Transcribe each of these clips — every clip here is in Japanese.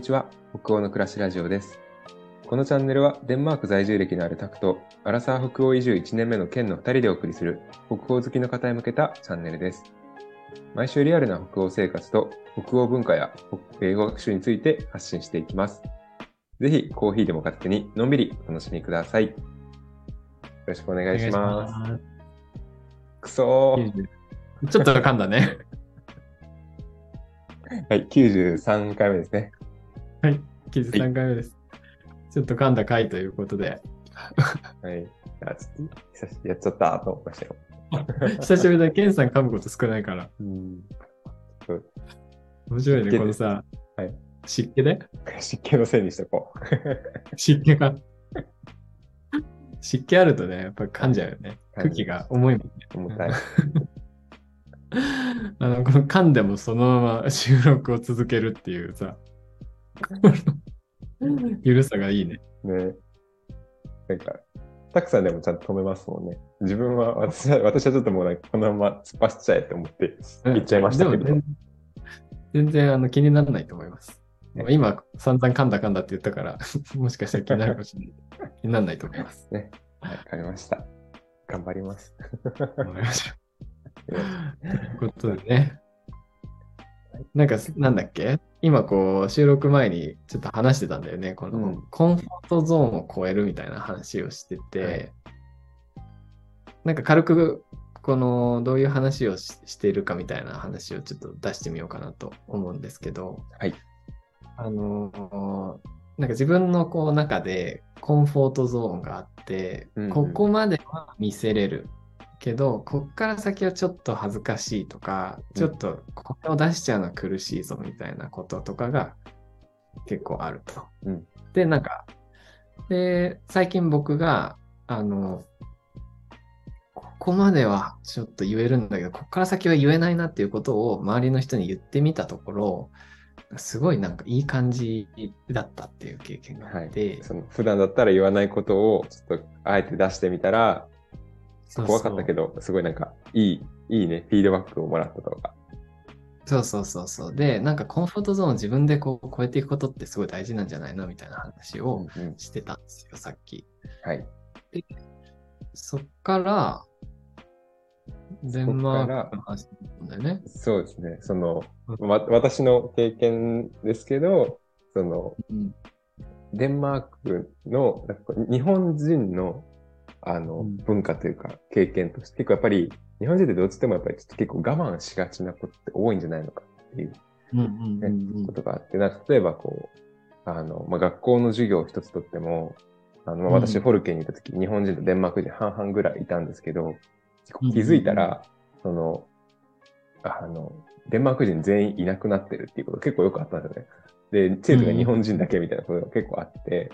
にちは。北欧の暮らしラジオです。このチャンネルはデンマーク在住歴のあるタクと、アラサー北欧移住1年目の県の2人でお送りする北欧好きの方へ向けたチャンネルです。毎週リアルな北欧生活と北欧文化や英語学習について発信していきます。ぜひコーヒーでも片手にのんびりお楽しみください。よろしくお願いします。くそちょっと噛んだね。はい、93回目ですね。はい、93回目です。ちょっと噛んだ回ということで、はい。あちょっとやっちゃったと思いましたよ。久しぶりだ、ケンさん噛むこと少ないから。うん。面白いね、このさ、はい湿気で？湿気のせいにしとこう。湿気が。湿気あるとね、やっぱり噛んじゃうよね。空気が重いもんね。重たい。あの、この噛んでもそのまま収録を続けるっていうさ、ゆるさがいいね。ね。なんか、たくさんでもちゃんと止めますもんね。自分は、私は、私はちょっともうなんかこのまま突っ走っちゃえって思ってうん言っちゃいましたけど。でも全全然あの気にならないと思います。ね今、散々噛んだ噛んだって言ったから、もしかしたら気になるかもしれない。気にならないと思います。ね。はい、わかりました。頑張ります。わかりました。ということでね。なんか、なんだっけ？今こう、収録前にちょっと話してたんだよね。こうのん、コンフォートゾーンを超えるみたいな話をしてて、はい。なんか軽く、この、どういう話をししているかみたいな話をちょっと出してみようかなと思うんですけど、はい。あのーなんか自分のこう中でコンフォートゾーンがあって、うんうん。ここまでは見せれるけど、こっから先はちょっと恥ずかしいとか、うん。ちょっとこれを出しちゃうのは苦しいぞみたいなこととかが結構あると。うん。で、なんか、で、最近僕が、あの、ここまではちょっと言えるんだけど、ここから先は言えないなっていうことを周りの人に言ってみたところ、すごいなんかいい感じだったっていう経験があって、その普段だったら言わないことをちょっとあえて出してみたら、怖かったけど、すごいなんかいい、いいね、フィードバックをもらったとか。そうそうそうそう。で、なんかコンフォートゾーンを自分でこう超えていくことってすごい大事なんじゃないのみたいな話をうんうんしてたんですよ、さっき。はい。そっから、デンマークの話なんだよね。そうですね。その、うわ私の経験ですけど、その、うんデンマークの、日本人の、あの、うん。文化というか、経験として、結構やっぱり、日本人ってどっちでもやっぱりちょっと結構我慢しがちなことって多いんじゃないのかっていううんうんうんうんことがあって、なんか例えばこう、あの、まあ、学校の授業を一つとっても、あの、まあうん。私、フォルケンにいた時、日本人とデンマーク人半々ぐらいいたんですけど、結構気づいたら、その、あの、デンマーク人全員いなくなってるっていうこと結構よくあったんですよね。で、生徒が日本人だけみたいなことが結構あって、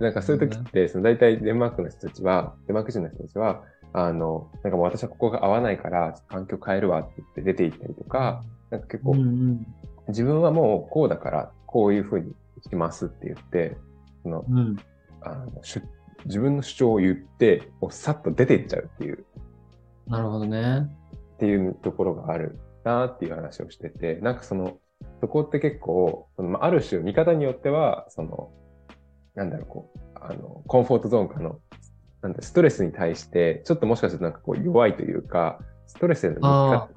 なんかそういう時って、その大体デンマークの人たちは、デンマーク人の人たちは、あの、なんかもう私はここが合わないから、環境変えるわって言って出て行ったりとか、なんか結構うんうん。自分はもうこうだから、こういうふうにしますって言って、そのうん。あの自分の主張を言って、もうさっと出ていっちゃうっていう、なるほどね。っていうところがあるなっていう話をしてて、なんかその、そこって結構、そのまあある種見方によっては、その、なんだろう、こう、あの、コンフォートゾーンかの、なんだ、ストレスに対して、ちょっともしかするとなんかこう弱いというか、ストレス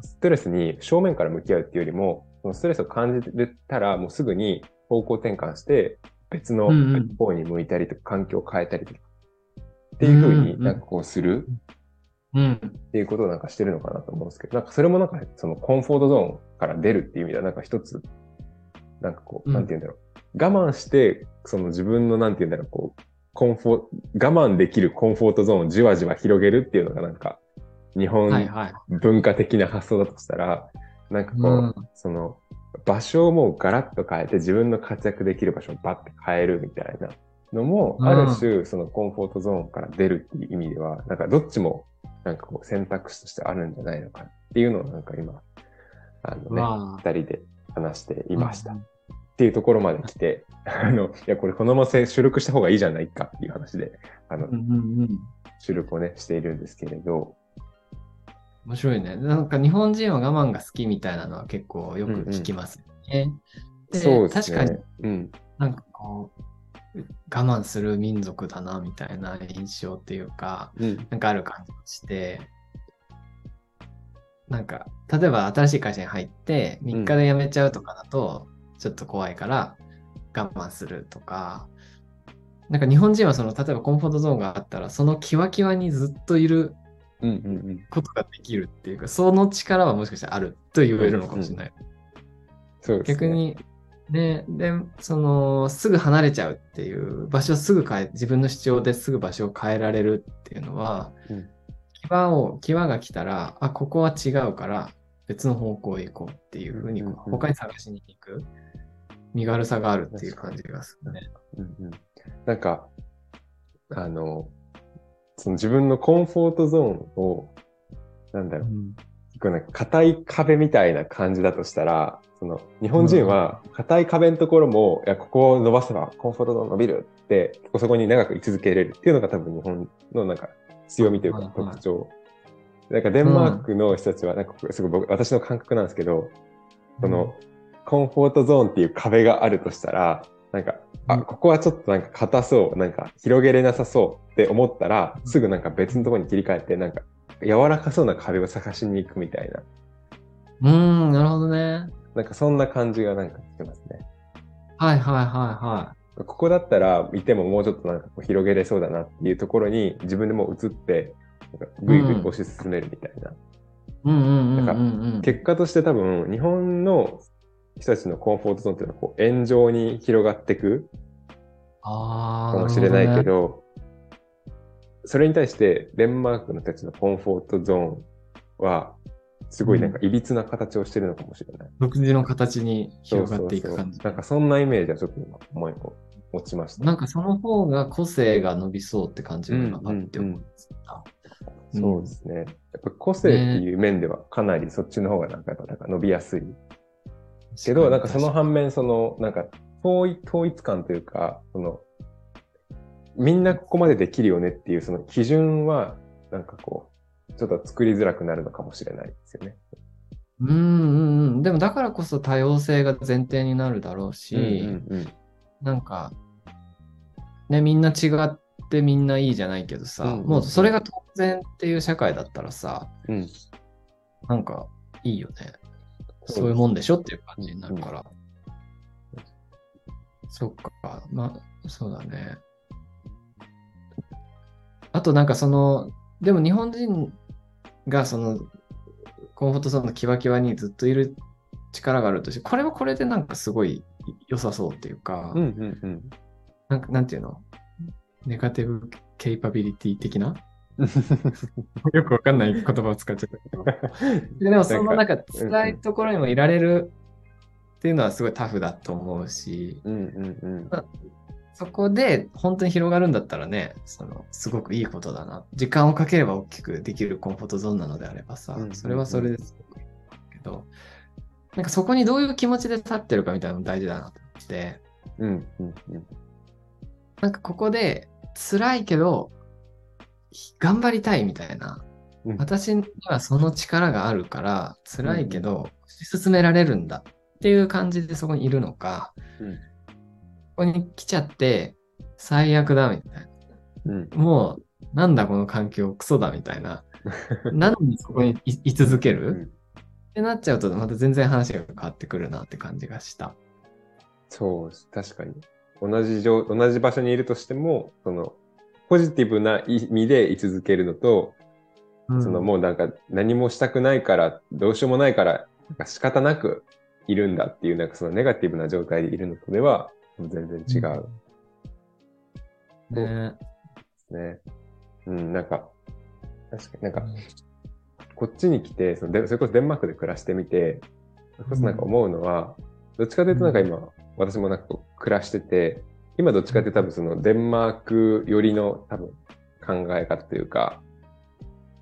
ストレスに正面から向き合うっていうよりも、そのストレスを感じてたら、もうすぐに方向転換して、別の方に向いたりとか、環境を変えたりとか、っていうふうになんかこうするうん。っていうことをなんかしてるのかなと思うんですけど、なんかそれもなんかそのコンフォートゾーンから出るっていう意味ではなんか一つ、なんかこう、うんなんて言うんだろう。我慢して、その自分のなんて言うんだろう、こう、コンフォ、我慢できるコンフォートゾーンをじわじわ広げるっていうのがなんか、日本はいはい。文化的な発想だとしたら、なんかこう、うんその、場所をもうガラッと変えて自分の活躍できる場所をバッて変えるみたいなのも、うんある種、そのコンフォートゾーンから出るっていう意味では、なんかどっちも、なんかこう選択肢としてあるんじゃないのかっていうのをなんか今、あのね、ま二人で話していました。うんっていうところまで来て、あの、いや、これこのまま収録した方がいいじゃないかっていう話で、あのうん、うんうん。収録をね、しているんですけれど、面白いね。なんか日本人は我慢が好きみたいなのは結構よく聞きますよね。でそうですね。確かにうん。なんかこう、我慢する民族だなみたいな印象っていうか、うん。なんかある感じがして、なんか、例えば新しい会社に入って3日で辞めちゃうとかだと、ちょっと怖いから我慢するとか、なんか日本人はその、例えばコンフォートゾーンがあったら、そのキワキワにずっといるうんうんうん。ことができるっていうか、その力はもしかしたらあると言えるのかもしれない。そうですね。逆に、ね、で、その、すぐ離れちゃうっていう、場所をすぐ変え、自分の主張ですぐ場所を変えられるっていうのは、うん際を、際が来たら、あ、ここは違うから、別の方向へ行こうっていうふうに、うんうんうん他に探しに行く、身軽さがあるっていう感じがするね。うんうん。なんか、あの、その自分のコンフォートゾーンを、なんだろう、結構なんか硬い壁みたいな感じだとしたら、その日本人は硬い壁のところも、いや、ここを伸ばせばコンフォートゾーン伸びるって、そこに長く居続けれるっていうのが多分日本のなんか強みというか特徴。なんかデンマークの人たちは、なんかすごい僕、私の感覚なんですけど、その、コンフォートゾーンっていう壁があるとしたら、なんか、あ、うん。ここはちょっとなんか硬そう、なんか広げれなさそうって思ったら、すぐなんか別のところに切り替えて、なんか柔らかそうな壁を探しに行くみたいな、うん、うんなるほどね。なんかそんな感じがなんかしてますね。はいはいはいはここだったらいてももうちょっとなんか広げれそうだなっていうところに自分でも移って、ぐいぐい推し進めるみたいな。い。うんうんうんうんなんかうん。結果として多分日本の人たちのコンフォートゾーンっていうのはこう円状に広がっていくかもしれないけど、それに対してデンマークの人たちのコンフォートゾーンは、すごいなんかいびつな形をしてるのかもしれない。独自の形に広がっていく感じ。そうそうそうなんかそんなイメージはちょっと今思いを持ちました。なんかその方が個性が伸びそうって感じが今あって思います。うんそうですね。やっぱ個性っていう面ではかなりそっちの方がなんかやっぱなんか伸びやすい。けど、なんかその反面、そのなんか統一統一感というか、そのみんなここまでできるよねっていうその基準はなんかこう、ちょっと作りづらくなるのかもしれないですよね。うんうんうん。でもだからこそ多様性が前提になるだろうし、うんうんなんか、ね、みんな違ってみんないいじゃないけどさ、うんうんうんもうそれが当然っていう社会だったらさ、うんうんなんかいいよね。そういうもんでしょっていう感じになるから。そっか。まあ、そうだね。あとなんかその、でも日本人がその、コンフォートゾーンのキワキワにずっといる力があるとして、これはこれでなんかすごい良さそうっていうか、うんうんうんなんかなんていうの？ネガティブケイパビリティ的な？よくわかんない言葉を使っちゃったけど。ででもそのなんか辛いところにもいられるっていうのはすごいタフだと思うし、うんうんうん。そこで本当に広がるんだったらね、そのすごくいいことだな。時間をかければ大きくできるコンフォートゾーンなのであればさうんうんう、ん。それはそれですごくけど、なんかそこにどういう気持ちで立ってるかみたいなのも大事だなと思って、うんうんうんなんかここで辛いけど、頑張りたいみたいな。うん私にはその力があるから、辛いけど、推し進められるんだっていう感じでそこにいるのか、うんここに来ちゃって、最悪だみたいうんな。もう、なんだこの環境、クソだみたいな。なのにそこにい居続ける、うんってなっちゃうと、また全然話が変わってくるなって感じがした。そう確かに。同じ状、同じ場所にいるとしても、その、ポジティブな意味で居続けるのと、そのもうなんか何もしたくないから、どうしようもないから、なんか仕方なくいるんだっていう、なんかそのネガティブな状態でいるのとでは、全然違う。ね。ですね。うん、なんか、確かになんか、こっちに来て、そのでそれこそデンマークで暮らしてみて、それこそなんか思うのは、どっちかというとなんか今、私もなんかこう暮らしてて、今どっちかというと多分そのデンマーク寄りの多分考え方というか、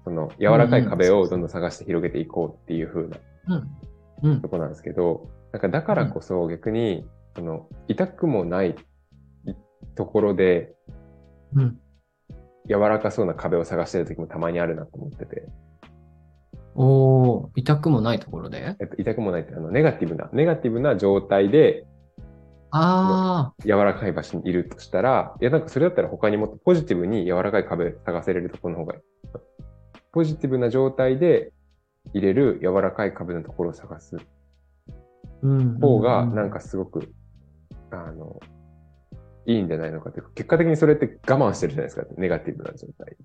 その柔らかい壁をどんどん探して広げていこうっていう風なと。こなんですけど、なんかだからこそ逆に、その痛くもないところでうん。柔らかそうな壁を探してる時もたまにあるなと思ってて、おー、痛くもないところで？えっと、痛くもないってあのネガティブな、ネガティブな状態でああ、柔らかい場所にいるとしたら、いやなんかそれだったら他にもっとポジティブに柔らかい壁探せれるところの方がいい。ポジティブな状態で入れる柔らかい壁のところを探すうん。方が、うんなんかすごく、あの、いいんじゃないのかというか、結果的にそれって我慢してるじゃないですか、ネガティブな状態。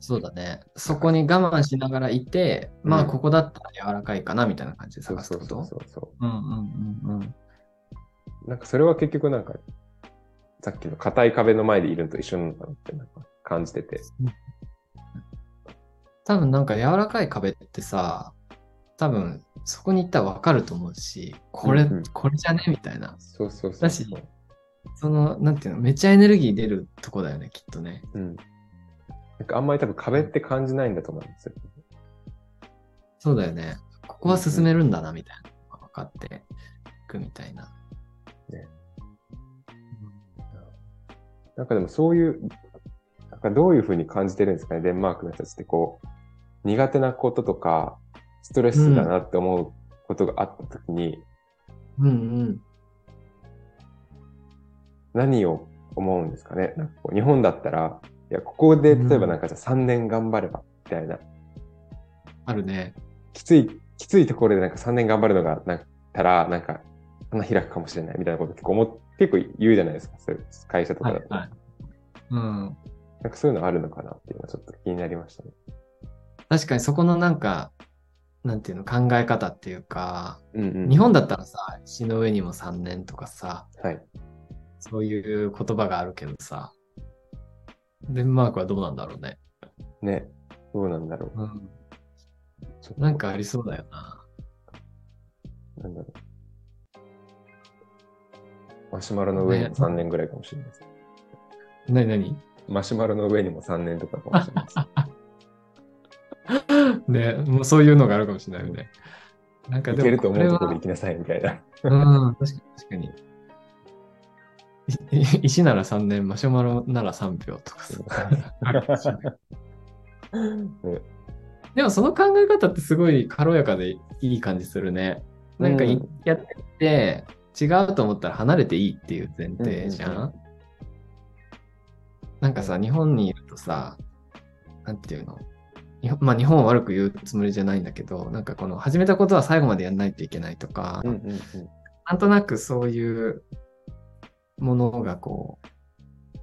そうだね。そこに我慢しながらいて、まあ、うんここだったら柔らかいかなみたいな感じでそう探すこと？そうそうそうそうんうんうんうん。う。なんかそれは結局なんか、さっきの硬い壁の前でいるのと一緒なのかなってなんか感じてて。多分なんか柔らかい壁ってさ、多分そこに行ったらわかると思うし、これ、うんうんこれじゃねみたいな。そうそうそうだしその、なんていうの、めっちゃエネルギー出るとこだよね、きっとね。うん。なんかあんまり多分壁って感じないんだと思うんですよ。そうだよね。ここは進めるんだな、みたいな分かっていくみたいな。なんかでもそういう、なんかどういうふうに感じてるんですかね、デンマークの人たちってこう、苦手なこととか、ストレスだなって思うことがあったときに、うんうん。何を思うんですかね？なんかこう日本だったら、いや、ここで例えばなんかじゃあ3年頑張れば、みたいな、あるね。きつい、きついところでなんか3年頑張るのがなったら、なんか、花開くかもしれないみたいなこと結構思っ結構言うじゃないですか、そういう会社とかだと。はいはい。うん。なんかそういうのあるのかなっていうのはちょっと気になりましたね。確かにそこのなんか、なんていうの、考え方っていうか、うんうん。日本だったらさ、石の上にも3年とかさ、はい。そういう言葉があるけどさ、デンマークはどうなんだろうね。ね。どうなんだろう。うん。なんかありそうだよな。なんだろう。マシュマロの上にも3年ぐらいかもしれないです。なになにマシュマロの上にも3年とかかもしれないです。ね、もうそういうのがあるかもしれないよね。なんかいでもけると思うところで行きなさいみたいな。うん、確かに確かに。いい 石なら3年、マシュマロなら3秒とか でもその考え方ってすごい軽やかでいい感じするね。なんかやってて違うと思ったら離れていいっていう前提じゃん。うんうんうなんかさ、日本にいるとさ、なんていうの？日本まあ日本を悪く言うつもりじゃないんだけど、なんかこの始めたことは最後までやんないといけないとか、うんうんうん。なんとなくそういうものがこ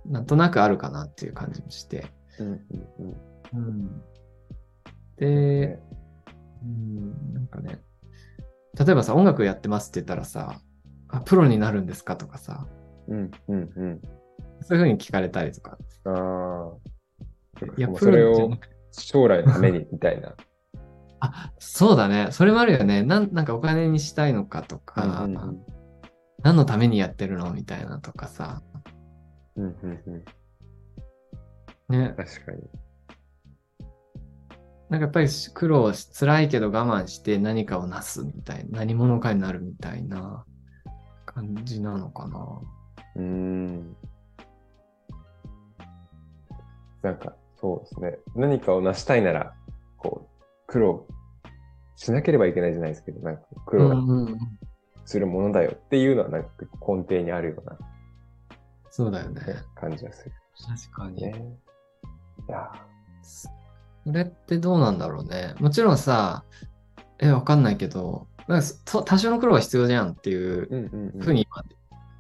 う、なんとなくあるかなっていう感じもして。うんうんうんうん、で、うん、なんかね、例えばさ、音楽やってますって言ったらさ、あ、プロになるんですかとかさ、うんうんうん。そういうふうに聞かれたりとか。ああ。いや、それを将来のためにみたいな。あ、そうだね。それもあるよね。なんなんかお金にしたいのかとか、うんうん何のためにやってるのみたいなとかさ。うんうんうんね。確かに。なんかやっぱり苦労し、辛いけど我慢して何かをなすみたいな、何者かになるみたいな感じなのかな。うーん。なんか、そうですね。何かを成したいなら、こう、苦労しなければいけないじゃないですけど、なんか苦労するものだよっていうのは、なんか根底にあるような、そうだよね。ね、感じがする確かに。ね。いやそれってどうなんだろうね。もちろんさ、え、わかんないけど、なんかと多少の苦労は必要じゃんっていう。ふうに、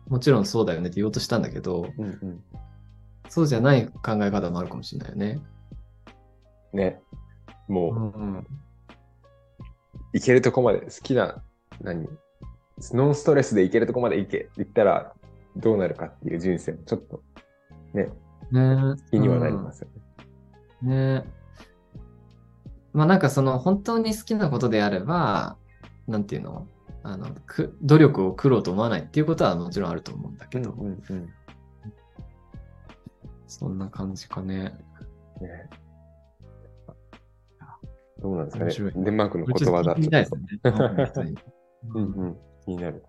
もちろんそうだよねって言おうとしたんだけど、うんうん。そうじゃない考え方もあるかもしれないよね。ね。もう、ん。行けるとこまで好きな、何？ノンストレスで行けるとこまで行け、行ったらどうなるかっていう人生もちょっとね、ね気にはなりますよね。うんねまあなんかその本当に好きなことであれば、なんていうの？あのく努力を苦労と思わないっていうことはもちろんあると思うんだけど、うんうんそんな感じかね。ねどうなんですかね。デンマークのことわざ。ちょっと聞いてみたいですね。うんうん。気になる。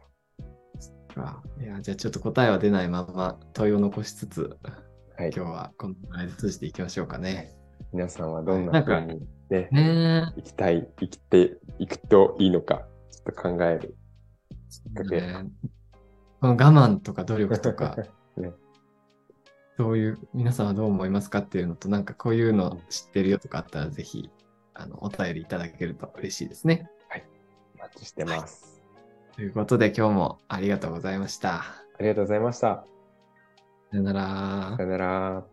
かいや、じゃあちょっと答えは出ないまま問いを残しつつ、はい。今日はこのぐらいで通じていきましょうかね。皆さんはどんな風にね、ね生きたい、生きていくといいのか、っと考える。え。ねこの我慢とか努力とか、ねどういう、皆さんはどう思いますかっていうのと、なんかこういうの知ってるよとかあったら、ぜひ、あの、お便りいただけると嬉しいですね。お待ちしてます。ということで、今日もありがとうございました。ありがとうございました。さよならさ。よなら。